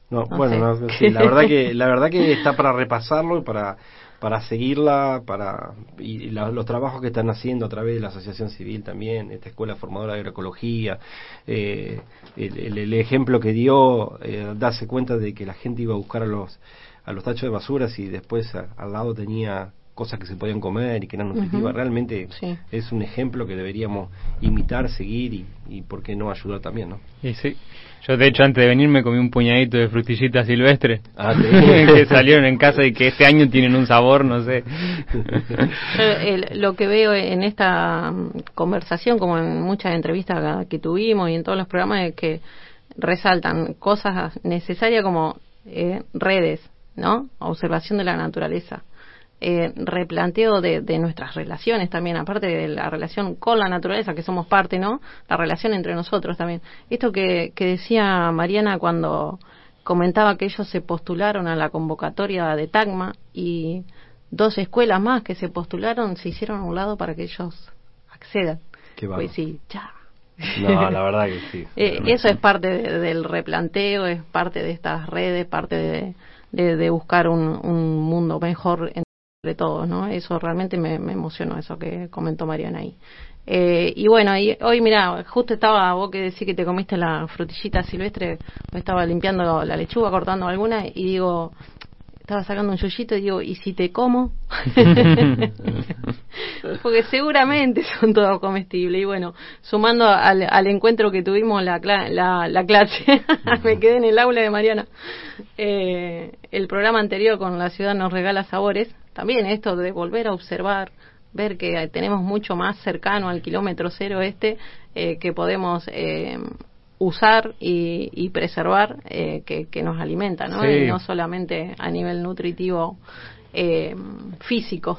No, bueno, no, sí, la verdad que la verdad que está para repasarlo y para para seguirla, para y los trabajos que están haciendo a través de la Asociación Civil también, esta escuela formadora de agroecología, eh, el, el, ejemplo que dio, eh, darse cuenta de que la gente iba a buscar a los a los tachos de basuras y después al lado tenía cosas que se podían comer y que eran nutritivas. Realmente es un ejemplo que deberíamos imitar, seguir y, y por qué no ayudar también, ¿no? Y sí. Yo, de hecho, antes de venir me comí un puñadito de frutillitas silvestres ah, que salieron en casa y que este año tienen un sabor, no sé. lo que veo en esta mm, conversación, como en muchas entrevistas que tuvimos y en todos los programas, es que resaltan cosas necesarias como eh, redes, ¿no? Observación de la naturaleza eh, replanteo de, de, nuestras relaciones también, aparte de la relación con la naturaleza, que somos parte, ¿no? La relación entre nosotros también. Esto que, que decía Mariana cuando comentaba que ellos se postularon a la convocatoria de Tagma y dos escuelas más que se postularon se hicieron a un lado para que ellos accedan. pues sí, ya. No, la verdad que sí. Eh, eso es parte del replanteo, es parte de estas redes, parte de, de, de buscar un, un mundo mejor de todos, ¿no? Eso realmente me, emocionó, eso que comentó Mariana ahí. Eh, y bueno, y hoy mira, justo estaba vos que decís que te comiste la frutillita silvestre, me estaba limpiando la lechuga, cortando alguna y digo, estaba sacando un yuyito y digo, ¿y si te como? Porque seguramente son todos comestibles. Y bueno, sumando al, al encuentro que tuvimos la, la, la clase, me quedé en el aula de Mariana, eh, el programa anterior con La Ciudad nos regala sabores, también esto de volver a observar, ver que tenemos mucho más cercano al kilómetro cero este eh, que podemos eh, usar y, preservar eh, que, nos alimenta, ¿no? Y no solamente a nivel nutritivo físico.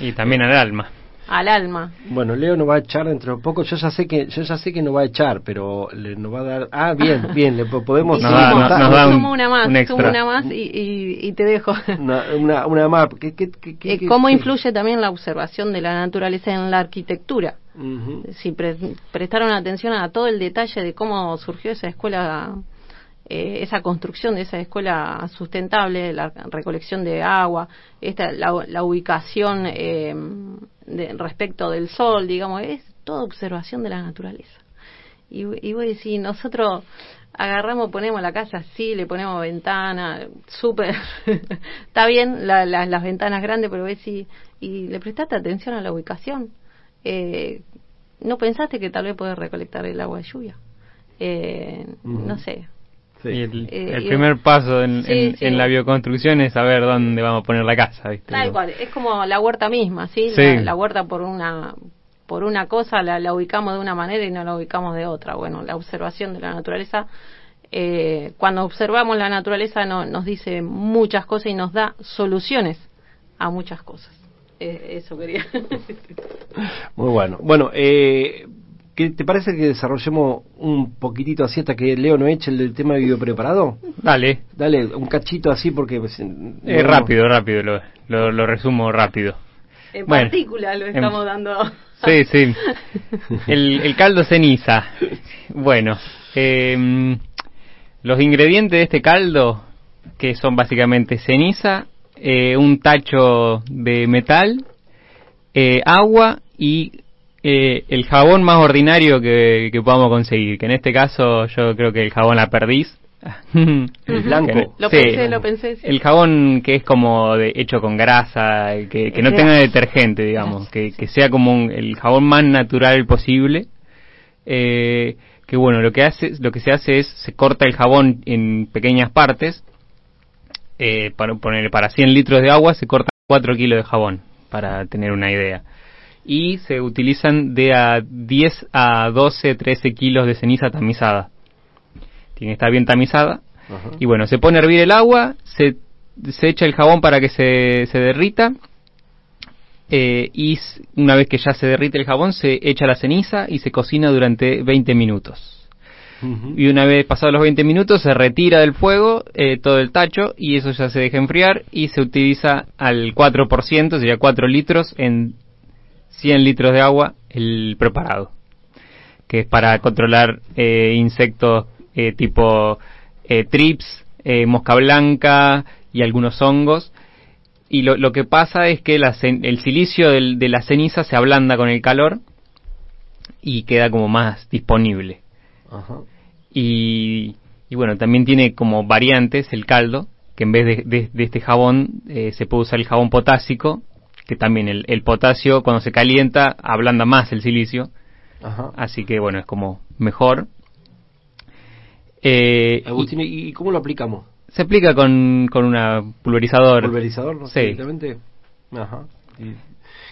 Y también al alma al alma. Bueno, Leo nos va a echar dentro de poco. Yo ya sé que yo ya sé que nos va a echar, pero le nos va a dar. Ah, bien, bien. Le podemos. nos, da, una más, una más y, y, te dejo. Una, una, más. ¿Qué, qué, eh, ¿Cómo influye también la observación de la naturaleza en la arquitectura? Si prestaron atención a todo el detalle de cómo surgió esa escuela eh, esa construcción de esa escuela sustentable, la recolección de agua, esta, la, ubicación eh, de, respecto del sol, digamos, es toda observación de la naturaleza. Y, y voy a decir, nosotros agarramos, ponemos la casa así, le ponemos ventana, súper, está bien las ventanas grandes, pero ves si, y le prestaste atención a la ubicación. Eh, ¿No pensaste que tal vez puedes recolectar el agua de lluvia? Eh, No sé, y el, eh, primer paso en, en, la bioconstrucción es saber dónde vamos a poner la casa. ¿viste? Tal cual, es como la huerta misma, ¿sí? La, huerta por una por una cosa la, la, ubicamos de una manera y no la ubicamos de otra. Bueno, la observación de la naturaleza, eh, cuando observamos la naturaleza no, nos dice muchas cosas y nos da soluciones a muchas cosas. Eh, eso quería. Muy bueno. Bueno, eh, ¿Qué, ¿Te parece que desarrollemos un poquitito así hasta que Leo no eche el, tema de video preparado? Dale. Dale, un cachito así porque... Pues, eh, rápido, rápido, lo, lo, resumo rápido. En partícula lo estamos dando. Sí, sí. El, el caldo ceniza. Bueno, eh, los ingredientes de este caldo, que son básicamente ceniza, eh, un tacho de metal, eh, agua y eh, el jabón más ordinario que, podamos conseguir, que en este caso yo creo que el jabón la perdiz, El blanco. Lo Sí. pensé, lo pensé. sí. El jabón que es como de, hecho con grasa, que, que no Ese- tenga detergente, digamos, que, que sea como un- el jabón más natural posible. Eh, que bueno, lo que hace, lo que se hace es se corta el jabón en pequeñas partes. Eh, para poner para 100 litros de agua se cortan 4 kilos de jabón, para tener una idea. Y se utilizan de a 10 a 12, 13 kilos de ceniza tamizada. Tiene que estar bien tamizada. Ajá. Y bueno, se pone a hervir el agua, se, se echa el jabón para que se, se derrita. eh, y una vez que ya se derrite el jabón, se echa la ceniza y se cocina durante 20 minutos. Y una vez pasados los 20 minutos, se retira del fuego eh, todo el tacho y eso ya se deja enfriar y se utiliza al 4%, sería 4 litros en 100 litros de agua el preparado, que es para controlar eh, insectos eh, tipo eh, trips, mosca blanca y algunos hongos. Y lo, lo que pasa es que la el silicio del- de la ceniza se ablanda con el calor y queda como más disponible. Ajá. Y, y bueno, también tiene como variantes el caldo, que en vez de, de- de este jabón se puede usar el jabón potásico, que también el, el potasio cuando se calienta ablanda más el silicio, Ajá. así que bueno, es como mejor. Eh, Agustín, ¿y cómo lo aplicamos? se aplica con, con una pulverizador. ¿Pulverizador? ¿no? Sí. Directamente. Ajá. Y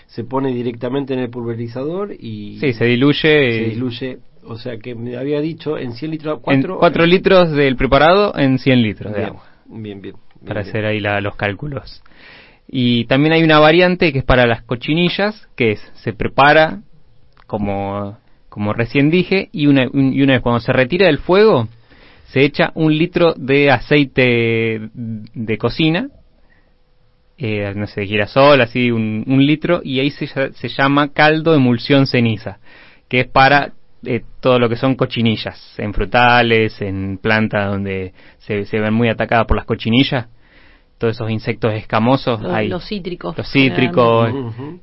se pone directamente en el pulverizador y Sí, se diluye se diluye. O sea que me había dicho en 100 litros. en ¿Cuatro? 4 litros del preparado en 100 litros de Bien, agua. bien, bien. bien, para bien. hacer ahí la- los cálculos. Y también hay una variante que es para las cochinillas, que es, se prepara como, como recién dije, y una, un- y una vez cuando se retira del fuego, se echa un litro de aceite de cocina, eh, no sé, girasol, así un, litro, y ahí se, se llama caldo emulsión ceniza, que es para eh, todo lo que son cochinillas, en frutales, en plantas donde se, se ven muy atacadas por las cochinillas, todos esos insectos escamosos, Los, ahí, los cítricos. los cítricos,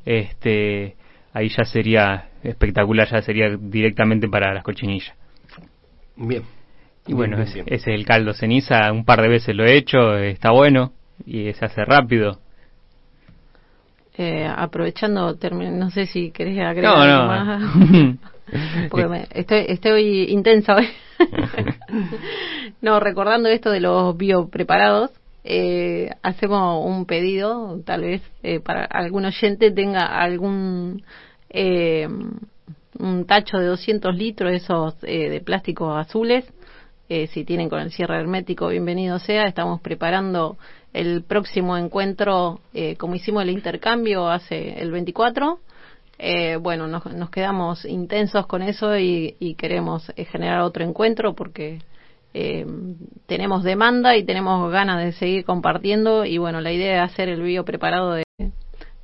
este, ahí ya sería espectacular, ya sería directamente para las cochinillas. Bien. Y bueno, Bien, es- bien, ese es el caldo ceniza, un par de veces lo he hecho, está bueno y se hace rápido. Eh, aprovechando, no sé si querés agregar No, algo no. más. Porque me- estoy, estoy intensa hoy. no, recordando esto de los biopreparados, eh, hacemos un pedido, tal vez eh, para algún oyente tenga algún eh, un tacho de 200 litros, esos eh, de plástico azules. Eh, si tienen con el cierre hermético, bienvenido sea. Estamos preparando el próximo encuentro, eh, como hicimos el intercambio hace el 24. Eh, bueno, nos, nos quedamos intensos con eso y, y queremos eh, generar otro encuentro porque eh, tenemos demanda y tenemos ganas de seguir compartiendo y bueno, la idea es hacer el bio preparado de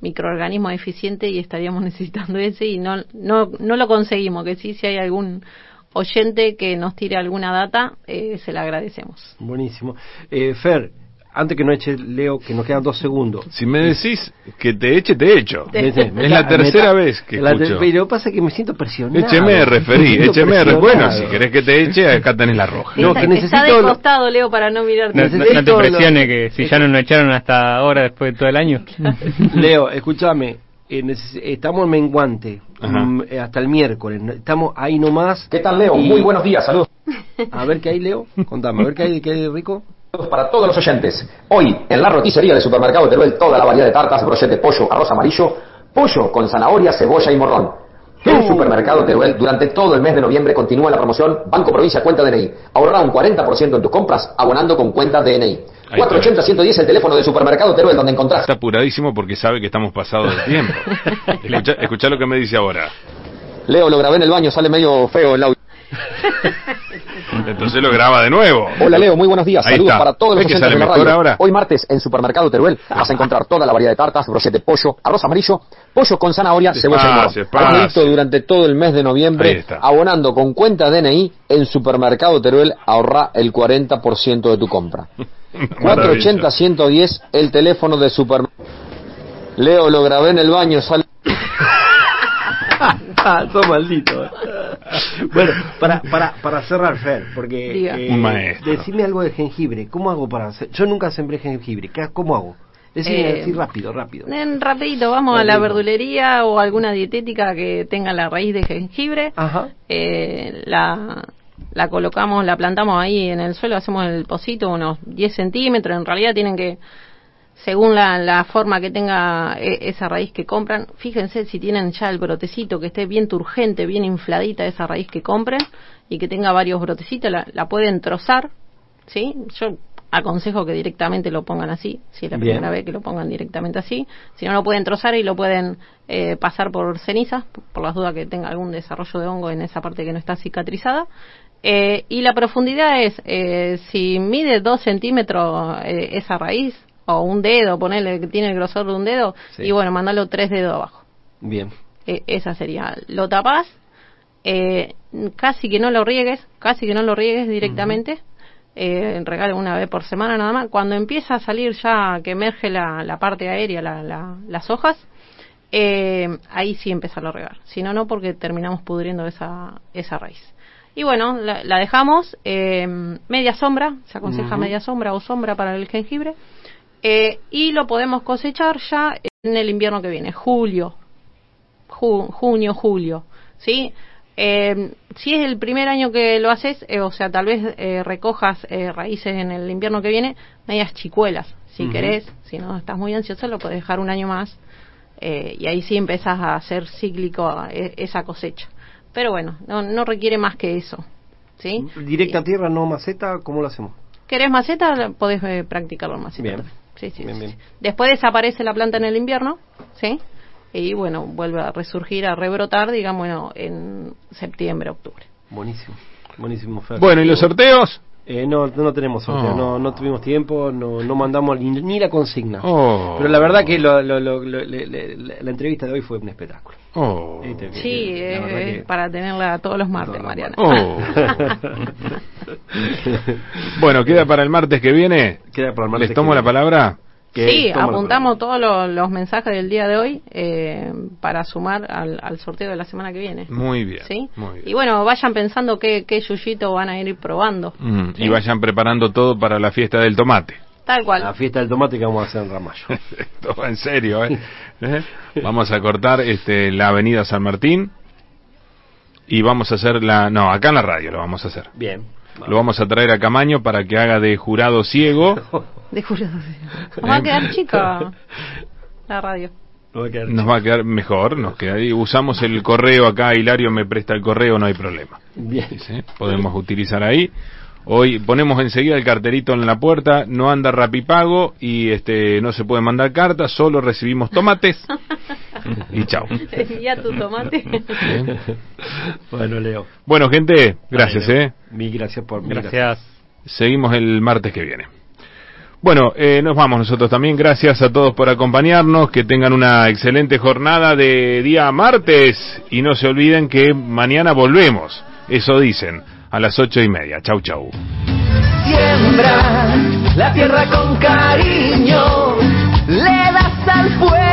microorganismo eficiente y estaríamos necesitando ese y no, no, no lo conseguimos, que sí, si hay algún oyente que nos tire alguna data, eh, se la agradecemos. Buenísimo. Eh, Fer, antes que no eche Leo, que nos quedan dos segundos. Si me decís que te eche, te echo. Te- Vete, me Es la está- me tercera está- vez que te- escucho. Pero lo que pasa es que me siento presionado. Écheme, Me referí, écheme. presionado. Bueno, si querés que te eche, acá tenés la roja. No, está, que está necesito de lo- costado, Leo, para no mirarte. No, no- no te Necesito presiones lo- que si ya no nos echaron hasta ahora después de todo el año. Leo, escúchame. eh, estamos en menguante Ajá. mm, eh, hasta el miércoles. Estamos ahí nomás. ¿Qué tal, Leo? Y- Muy buenos días, saludos A ver qué hay, Leo. Contame, a ver qué hay, qué hay rico. Para todos los oyentes. Hoy, en la roticería del supermercado Teruel, toda la variedad de tartas, brochete, pollo, arroz amarillo, pollo con zanahoria, cebolla y morrón. En Supermercado Teruel, durante todo el mes de noviembre continúa la promoción Banco Provincia Cuenta DNI. Ahorra un 40% en tus compras abonando con cuenta DNI. Ahí está. 480-110 el teléfono de Supermercado Teruel, donde encontrás Está apuradísimo porque sabe que estamos pasados de tiempo. Escucha, escuchá lo que me dice ahora. Leo, lo grabé en el baño, sale medio feo el audio. Entonces lo graba de nuevo. Hola Leo, muy buenos días. Ahí Saludos está. para todos los ¿Ves que sale de la mejor radio. ahora? Hoy martes en Supermercado Teruel vas a encontrar toda la variedad de tartas, brochete, pollo, arroz amarillo, pollo con zanahoria, cebolla y producto durante todo el mes de noviembre abonando con cuenta DNI en Supermercado Teruel ahorra el 40% de tu compra. 480-110 el teléfono de Super Leo, lo grabé en el baño, sale Sos maldito. eh. Bueno, para, para, para cerrar, Fer, porque Diga. Un maestro. decime algo de jengibre. ¿Cómo hago para hacer? Yo nunca sembré jengibre. ¿Qué- ¿Cómo hago? Decime Eh, así rápido, rápido. En rapidito, vamos a la verdulería o alguna dietética que tenga la raíz de jengibre. Ajá. Eh, la, la colocamos, la plantamos ahí en el suelo, hacemos el pocito unos 10 centímetros. En realidad tienen que, según la, la forma que tenga eh, esa raíz que compran, fíjense si tienen ya el brotecito que esté bien turgente, bien infladita esa raíz que compren y que tenga varios brotecitos, la, la pueden trozar, ¿sí? Yo aconsejo que directamente lo pongan así, si es la Bien. primera vez que lo pongan directamente así, si no lo pueden trozar y lo pueden eh, pasar por ceniza, por las dudas que tenga algún desarrollo de hongo en esa parte que no está cicatrizada. Eh, y la profundidad es, eh, si mide dos centímetros eh, esa raíz, o un dedo, ponerle que tiene el grosor de un dedo, Sí. y bueno, mandalo tres dedos abajo. Bien. Eh, esa sería. Lo tapás, eh, casi que no lo riegues, casi que no lo riegues directamente. eh, regalo una vez por semana nada más. Cuando empieza a salir ya que emerge la, la parte aérea, la- la- las hojas, eh, ahí sí empezarlo a regar. Si no, no, porque terminamos pudriendo esa, esa raíz. Y bueno, la, la dejamos eh, media sombra, se aconseja media sombra o sombra para el jengibre. Eh, y lo podemos cosechar ya en el invierno que viene, julio, ju- junio, julio, ¿sí? Eh, si es el primer año que lo haces, eh, o sea, tal vez eh, recojas eh, raíces en el invierno que viene, medias chicuelas, si querés, si no estás muy ansioso, lo puedes dejar un año más eh, y ahí sí empezás a hacer cíclico esa cosecha. Pero bueno, no, no requiere más que eso, ¿sí? Directa a tierra, no maceta, ¿cómo lo hacemos? ¿Querés maceta? Podés eh, practicarlo en maceta. Bien. Sí, sí, Bien, sí, bien. sí. Después desaparece la planta en el invierno, ¿sí? Y bueno, vuelve a resurgir, a rebrotar, digamos, bueno, en septiembre, octubre. Buenísimo. Buenísimo, Fer. Bueno, ¿y los sorteos? Eh, no, no tenemos sorteo, Oh. no, no tuvimos tiempo, no, no mandamos ni, ni la consigna. Oh. Pero la verdad que lo- lo- lo- lo- le- le- le- la entrevista de hoy fue un espectáculo. Oh. Que- Sí, eh, que- para tenerla todos los martes, Todos los Mariana. Oh. bueno, queda para el martes que viene. Queda para el martes ¿Les tomo que la viene. palabra? Que Sí, apuntamos todos los, los mensajes del día de hoy eh, para sumar al, al sorteo de la semana que viene. Muy bien. ¿Sí? Muy bien. Y bueno, vayan pensando qué, qué yuyito van a ir probando. Mm, ¿sí? Y vayan preparando todo para la fiesta del tomate. Tal cual. La fiesta del tomate que vamos a hacer en Ramallo. Esto va en serio, ¿eh? ¿Eh? Vamos a cortar este, la avenida San Martín y vamos a hacer la... No, acá en la radio lo vamos a hacer. Bien. Lo vamos a traer a Camaño para que haga de jurado ciego. De jurado. Nos va a quedar chica la radio. No va a quedar Nos va a quedar mejor, nos queda ahí. Usamos el correo acá, Hilario me presta el correo, no hay problema. Bien. ¿sí? Podemos utilizar ahí. Hoy ponemos enseguida el carterito en la puerta, no anda rapipago y este no se puede mandar cartas, solo recibimos tomates y chao. Envía tu tomate. Bueno, Leo. Bueno, gente, gracias, eh. Mil gracias por mil Gracias. Seguimos el martes que viene. Bueno, eh, nos vamos nosotros también. Gracias a todos por acompañarnos. Que tengan una excelente jornada de día martes. Y no se olviden que mañana volvemos. Eso dicen. A las ocho y media. Chau, chau. Siembra la tierra con cariño, le das al pueblo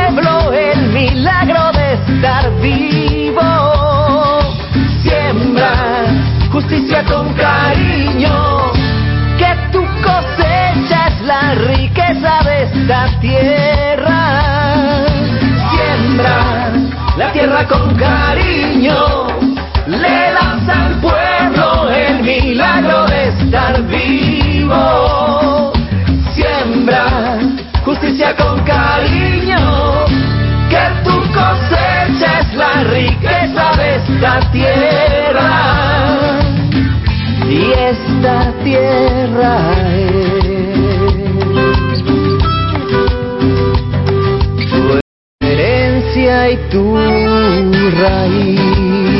el milagro de estar vivo. Siembra justicia con cariño, que tu cosecha es la riqueza de esta tierra. Siembra la tierra con cariño, le das al pueblo el milagro de estar vivo. Siembra justicia con cariño, tu cosecha es la riqueza de esta tierra. Y esta tierra es tu herencia y tu raíz.